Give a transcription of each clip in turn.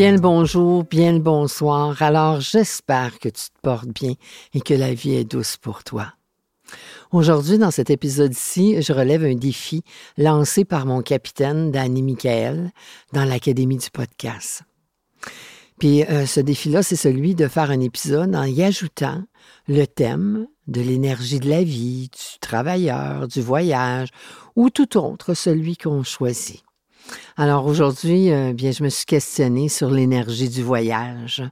Bien le bonjour, bien le bonsoir. Alors j'espère que tu te portes bien et que la vie est douce pour toi. Aujourd'hui, dans cet épisode-ci, je relève un défi lancé par mon capitaine, Danny Michael, dans l'Académie du podcast. Puis euh, ce défi-là, c'est celui de faire un épisode en y ajoutant le thème de l'énergie de la vie, du travailleur, du voyage ou tout autre, celui qu'on choisit. Alors aujourd'hui, euh, bien, je me suis questionnée sur l'énergie du voyage.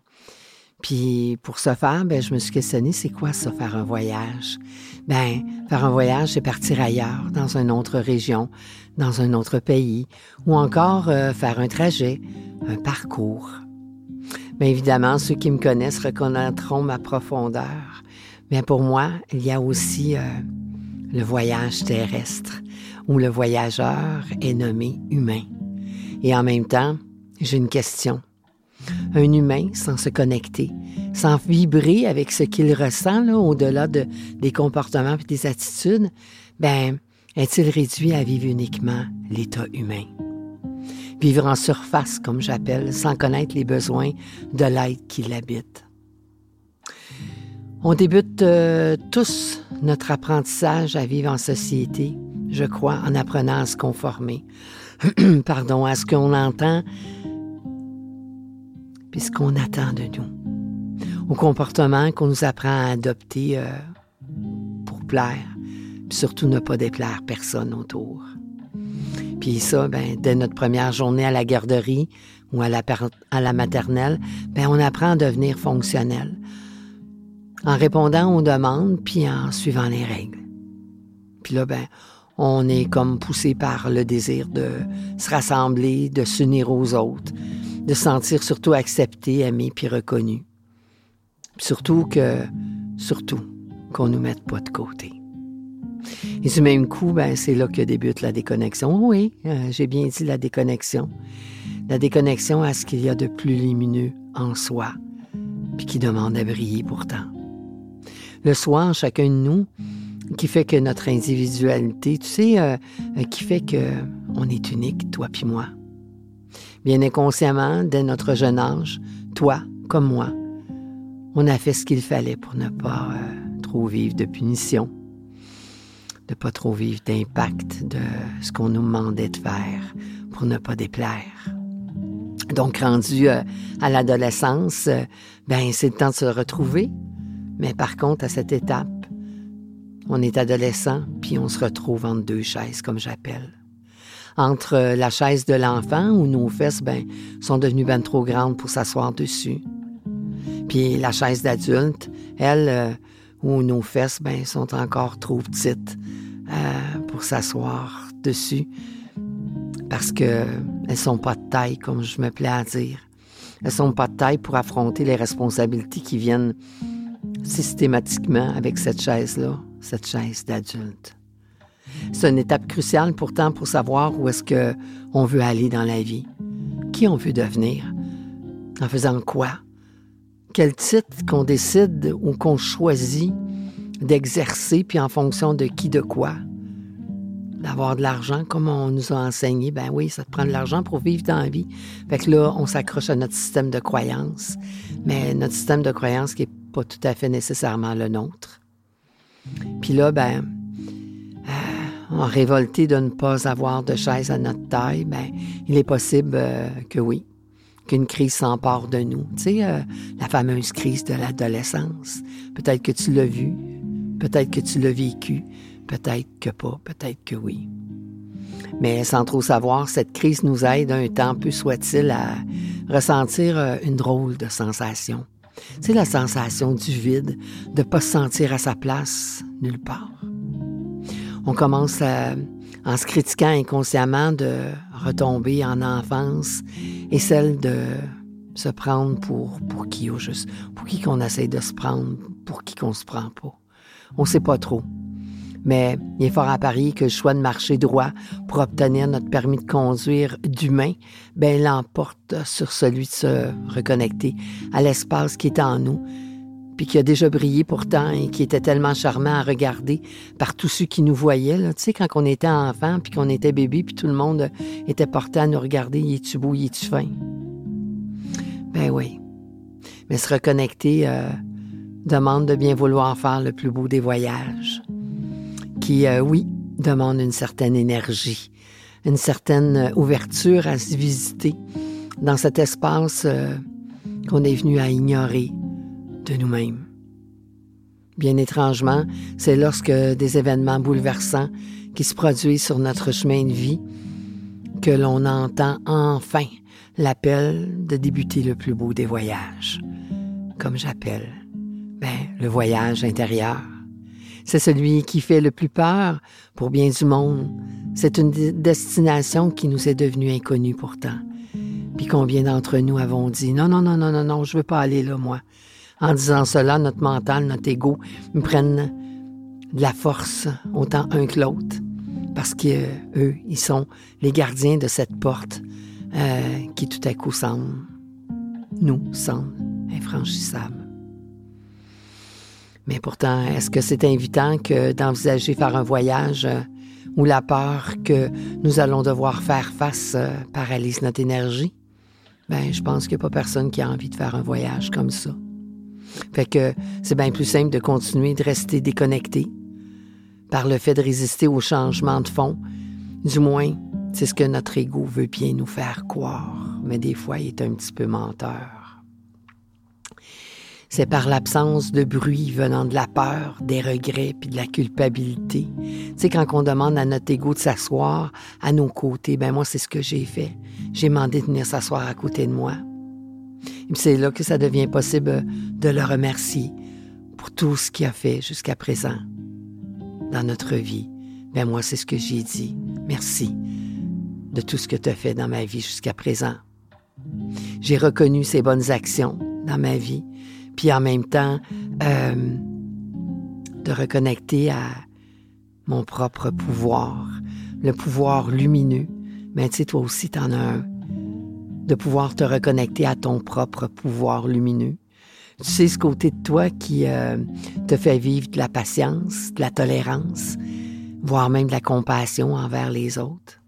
Puis pour ce faire, ben, je me suis questionnée, c'est quoi ça, faire un voyage? Ben, faire un voyage, c'est partir ailleurs, dans une autre région, dans un autre pays, ou encore euh, faire un trajet, un parcours. Bien évidemment, ceux qui me connaissent reconnaîtront ma profondeur. Mais pour moi, il y a aussi euh, le voyage terrestre, où le voyageur est nommé humain. Et en même temps, j'ai une question. Un humain sans se connecter, sans vibrer avec ce qu'il ressent au-delà de, des comportements et des attitudes, ben, est-il réduit à vivre uniquement l'état humain? vivre en surface, comme j'appelle, sans connaître les besoins de l'être qui l'habite. On débute euh, tous notre apprentissage à vivre en société, je crois, en apprenant à se conformer, pardon, à ce qu'on entend, puis ce qu'on attend de nous, au comportement qu'on nous apprend à adopter euh, pour plaire, puis surtout ne pas déplaire personne autour. Puis ça, ben, dès notre première journée à la garderie ou à la, à la maternelle, ben, on apprend à devenir fonctionnel en répondant aux demandes puis en suivant les règles. Puis là, ben, on est comme poussé par le désir de se rassembler, de s'unir aux autres, de se sentir surtout accepté, aimé puis reconnu. surtout que, surtout, qu'on nous mette pas de côté. Et du même coup, ben, c'est là que débute la déconnexion. Oui, euh, j'ai bien dit la déconnexion. La déconnexion à ce qu'il y a de plus lumineux en soi, puis qui demande à briller pourtant. Le soi en chacun de nous, qui fait que notre individualité, tu sais, euh, euh, qui fait que on est unique, toi puis moi. Bien inconsciemment, dès notre jeune âge, toi comme moi, on a fait ce qu'il fallait pour ne pas trop vivre de punition, de pas trop vivre d'impact de ce qu'on nous demandait de faire pour ne pas déplaire. Donc, rendu euh, à l'adolescence, euh, ben c'est le temps de se retrouver. Mais par contre, à cette étape, on est adolescent, puis on se retrouve entre deux chaises, comme j'appelle. Entre euh, la chaise de l'enfant, où nos fesses ben, sont devenues ben trop grandes pour s'asseoir dessus, puis la chaise d'adulte, elle, où nos fesses ben, sont encore trop petites euh, pour s'asseoir dessus parce qu'elles ne sont pas de taille, comme je me plais à dire. Elles sont pas de taille pour affronter les responsabilités qui viennent systématiquement avec cette chaise-là, cette chaise d'adulte. C'est une étape cruciale pourtant pour savoir où est-ce qu'on veut aller dans la vie, qui on veut devenir, en faisant quoi, quel titre qu'on décide ou qu'on choisit d'exercer, puis en fonction de qui, de quoi? D'avoir de l'argent, comme on nous a enseigné, ben oui, ça te prend de l'argent pour vivre dans la vie. Fait que là, on s'accroche à notre système de croyance, mais notre système de croyance qui n'est pas tout à fait nécessairement le nôtre. Puis là, ben, euh, en révolté de ne pas avoir de chaise à notre taille, ben, il est possible euh, que oui, qu'une crise s'empare de nous. Tu sais, euh, la fameuse crise de l'adolescence. Peut-être que tu l'as vu, Peut-être que tu l'as vécu, peut-être que pas, peut-être que oui. Mais sans trop savoir, cette crise nous aide un temps peu soit-il à ressentir une drôle de sensation. C'est la sensation du vide, de ne pas se sentir à sa place nulle part. On commence en se critiquant inconsciemment de retomber en enfance et celle de se prendre pour, pour qui au juste, pour qui qu'on essaie de se prendre, pour qui qu'on se prend pas. On sait pas trop. Mais il est fort à parier que le choix de marcher droit pour obtenir notre permis de conduire d'humain, ben, l'emporte sur celui de se reconnecter à l'espace qui est en nous, puis qui a déjà brillé pourtant et qui était tellement charmant à regarder par tous ceux qui nous voyaient. Tu sais, quand on était enfant, puis qu'on était bébé, puis tout le monde était porté à nous regarder, y es-tu beau, y es-tu fin? Ben oui. Mais se reconnecter euh, demande de bien vouloir faire le plus beau des voyages qui, euh, oui, demande une certaine énergie, une certaine euh, ouverture à se visiter dans cet espace euh, qu'on est venu à ignorer de nous-mêmes. Bien étrangement, c'est lorsque des événements bouleversants qui se produisent sur notre chemin de vie que l'on entend enfin l'appel de débuter le plus beau des voyages, comme j'appelle, ben, le voyage intérieur. C'est celui qui fait le plus peur pour bien du monde. C'est une destination qui nous est devenue inconnue pourtant. Puis combien d'entre nous avons dit non, non, non, non, non, non, je veux pas aller là, moi. En disant cela, notre mental, notre ego me prennent de la force, autant un que l'autre, parce qu'eux, ils sont les gardiens de cette porte euh, qui tout à coup semble, nous, semble infranchissable. Mais pourtant, est-ce que c'est invitant que d'envisager faire un voyage euh, où la peur que nous allons devoir faire face euh, paralyse notre énergie? Ben, je pense qu'il n'y a pas personne qui a envie de faire un voyage comme ça. Fait que c'est bien plus simple de continuer de rester déconnecté par le fait de résister au changement de fond. Du moins, c'est ce que notre ego veut bien nous faire croire, mais des fois, il est un petit peu menteur. C'est par l'absence de bruit venant de la peur, des regrets puis de la culpabilité. Tu sais, quand on demande à notre ego de s'asseoir à nos côtés, ben moi, c'est ce que j'ai fait. J'ai demandé de venir s'asseoir à côté de moi. Et c'est là que ça devient possible de le remercier pour tout ce qu'il a fait jusqu'à présent dans notre vie. Ben moi, c'est ce que j'ai dit. Merci de tout ce que tu as fait dans ma vie jusqu'à présent. J'ai reconnu ces bonnes actions dans ma vie puis en même temps euh, de reconnecter à mon propre pouvoir, le pouvoir lumineux. Mais tu sais, toi aussi, tu en as un. De pouvoir te reconnecter à ton propre pouvoir lumineux. Tu sais ce côté de toi qui euh, te fait vivre de la patience, de la tolérance, voire même de la compassion envers les autres.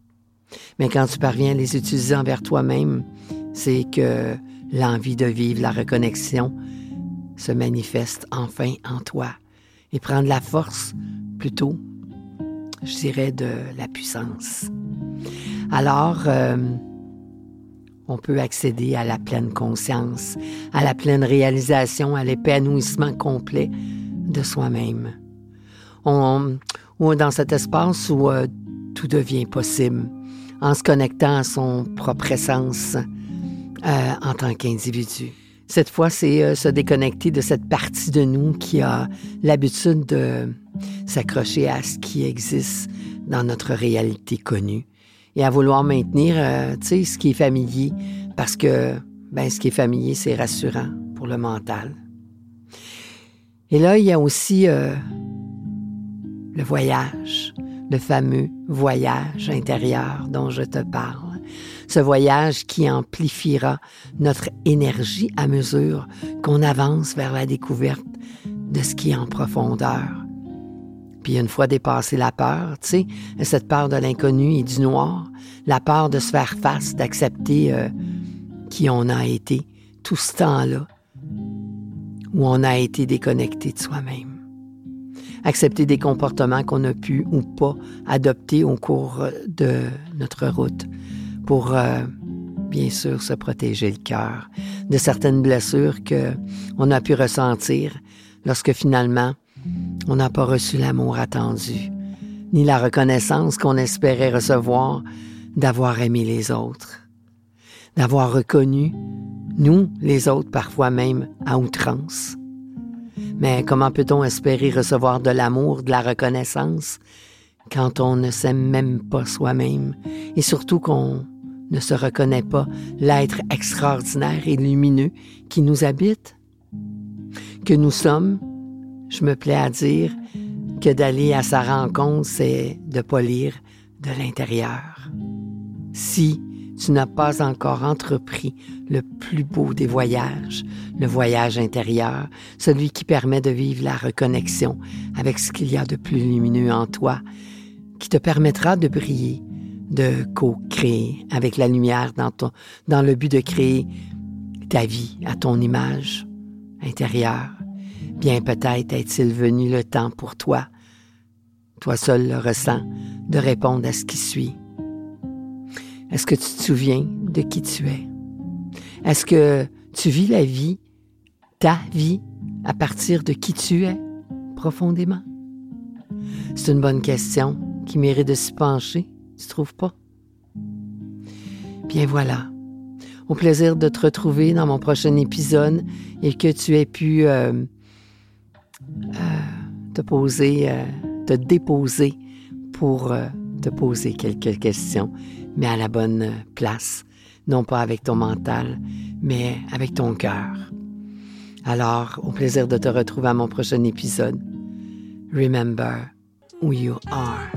Mais quand tu parviens à les utiliser envers toi-même, c'est que l'envie de vivre la reconnexion se manifeste enfin en toi et prend de la force plutôt, je dirais, de la puissance. Alors, euh, on peut accéder à la pleine conscience, à la pleine réalisation, à l'épanouissement complet de soi-même. On, ou dans cet espace où euh, tout devient possible, en se connectant à son propre essence euh, en tant qu'individu. Cette fois, c'est euh, se déconnecter de cette partie de nous qui a l'habitude de s'accrocher à ce qui existe dans notre réalité connue et à vouloir maintenir, euh, ce qui est familier parce que, ben, ce qui est familier, c'est rassurant pour le mental. Et là, il y a aussi euh, le voyage, le fameux voyage intérieur dont je te parle ce voyage qui amplifiera notre énergie à mesure qu'on avance vers la découverte de ce qui est en profondeur. Puis une fois dépassé la peur, tu sais, cette peur de l'inconnu et du noir, la peur de se faire face, d'accepter euh, qui on a été tout ce temps-là, où on a été déconnecté de soi-même. Accepter des comportements qu'on a pu ou pas adopter au cours de notre route pour, euh, bien sûr, se protéger le cœur de certaines blessures que on a pu ressentir lorsque finalement on n'a pas reçu l'amour attendu, ni la reconnaissance qu'on espérait recevoir d'avoir aimé les autres. d'avoir reconnu, nous, les autres, parfois même à outrance. Mais comment peut-on espérer recevoir de l'amour, de la reconnaissance, quand on ne s'aime même pas soi-même et surtout qu'on ne se reconnaît pas l'être extraordinaire et lumineux qui nous habite? Que nous sommes, je me plais à dire, que d'aller à sa rencontre, c'est de polir de l'intérieur. Si tu n'as pas encore entrepris le plus beau des voyages, le voyage intérieur, celui qui permet de vivre la reconnexion avec ce qu'il y a de plus lumineux en toi, qui te permettra de briller, de co-créer avec la lumière dans, le but de créer ta vie à ton image intérieure. Bien peut-être est-il venu le temps pour toi, toi seul le ressens, de répondre à ce qui suit. Est-ce que tu te souviens de qui tu es? Est-ce que tu vis la vie, ta vie, à partir de qui tu es profondément? C'est une bonne question qui mérite de s'y pencher, tu trouves pas? Bien voilà. Au plaisir de te retrouver dans mon prochain épisode et que tu aies pu euh, euh, te poser, euh, te déposer pour te poser quelques questions, mais à la bonne place, non pas avec ton mental, mais avec ton cœur. Alors, au plaisir de te retrouver à mon prochain épisode. Remember who you are.